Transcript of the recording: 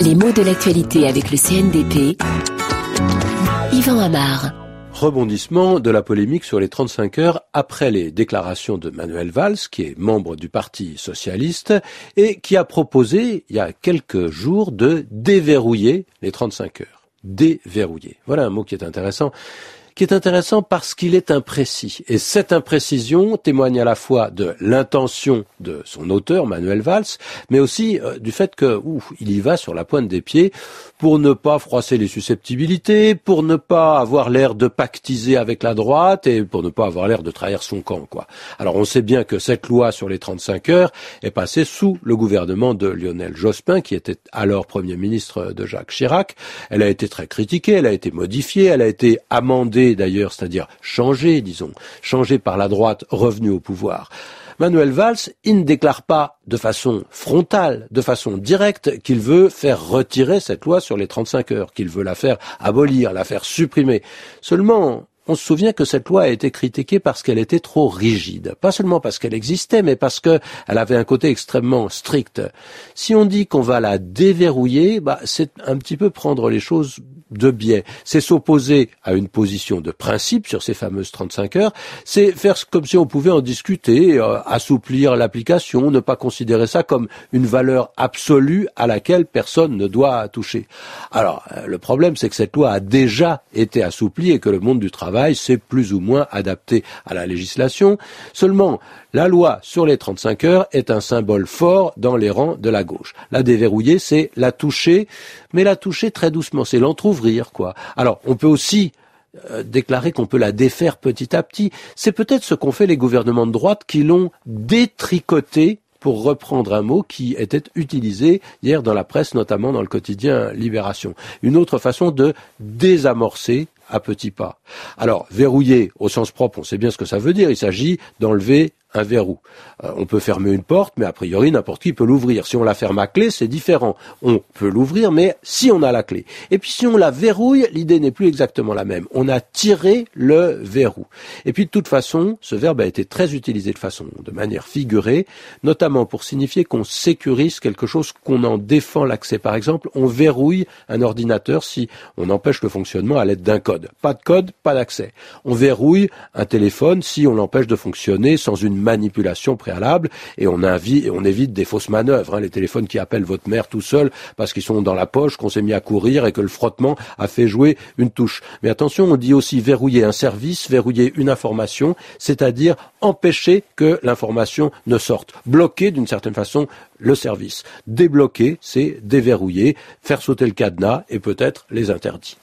Les mots de l'actualité avec le CNDP. Yvan Amar. Rebondissement de la polémique sur les 35 heures après les déclarations de Manuel Valls, qui est membre du Parti socialiste, et qui a proposé, il y a quelques jours, de déverrouiller les 35 heures. Déverrouiller. Voilà un mot qui est intéressant qui est intéressant parce qu'il est imprécis. Et cette imprécision témoigne à la fois de l'intention de son auteur, Manuel Valls, mais aussi euh, du fait que, ouf, il y va sur la pointe des pieds pour ne pas froisser les susceptibilités, pour ne pas avoir l'air de pactiser avec la droite et pour ne pas avoir l'air de trahir son camp, quoi. Alors on sait bien que cette loi sur les 35 heures est passée sous le gouvernement de Lionel Jospin, qui était alors premier ministre de Jacques Chirac. Elle a été très critiquée, elle a été modifiée, elle a été amendée d'ailleurs, c'est-à-dire changé, disons, changé par la droite revenue au pouvoir. Manuel Valls, il ne déclare pas de façon frontale, de façon directe, qu'il veut faire retirer cette loi sur les 35 heures, qu'il veut la faire abolir, la faire supprimer. Seulement, on se souvient que cette loi a été critiquée parce qu'elle était trop rigide. Pas seulement parce qu'elle existait, mais parce qu'elle avait un côté extrêmement strict. Si on dit qu'on va la déverrouiller, bah, c'est un petit peu prendre les choses de biais. C'est s'opposer à une position de principe sur ces fameuses 35 heures. C'est faire comme si on pouvait en discuter, euh, assouplir l'application, ne pas considérer ça comme une valeur absolue à laquelle personne ne doit toucher. Alors, euh, le problème, c'est que cette loi a déjà été assouplie et que le monde du travail s'est plus ou moins adapté à la législation. Seulement, la loi sur les 35 heures est un symbole fort dans les rangs de la gauche. La déverrouiller, c'est la toucher, mais la toucher très doucement, c'est l'entr'ouvrir, quoi. Alors, on peut aussi euh, déclarer qu'on peut la défaire petit à petit. C'est peut-être ce qu'ont fait les gouvernements de droite qui l'ont détricoté pour reprendre un mot qui était utilisé hier dans la presse, notamment dans le quotidien Libération. Une autre façon de désamorcer à petits pas. Alors, verrouiller au sens propre, on sait bien ce que ça veut dire. Il s'agit d'enlever un verrou. Euh, on peut fermer une porte, mais a priori n'importe qui peut l'ouvrir. Si on la ferme à clé, c'est différent. On peut l'ouvrir, mais si on a la clé. Et puis si on la verrouille, l'idée n'est plus exactement la même. On a tiré le verrou. Et puis de toute façon, ce verbe a été très utilisé de façon, de manière figurée, notamment pour signifier qu'on sécurise quelque chose, qu'on en défend l'accès. Par exemple, on verrouille un ordinateur si on empêche le fonctionnement à l'aide d'un code. Pas de code, pas d'accès. On verrouille un téléphone si on l'empêche de fonctionner sans une manipulation préalable et on, évite des fausses manœuvres. Hein, les téléphones qui appellent votre mère tout seul parce qu'ils sont dans la poche, qu'on s'est mis à courir et que le frottement a fait jouer une touche. Mais attention, on dit aussi verrouiller un service, verrouiller une information, c'est-à-dire empêcher que l'information ne sorte. Bloquer d'une certaine façon le service. Débloquer, c'est déverrouiller, faire sauter le cadenas et peut-être les interdits.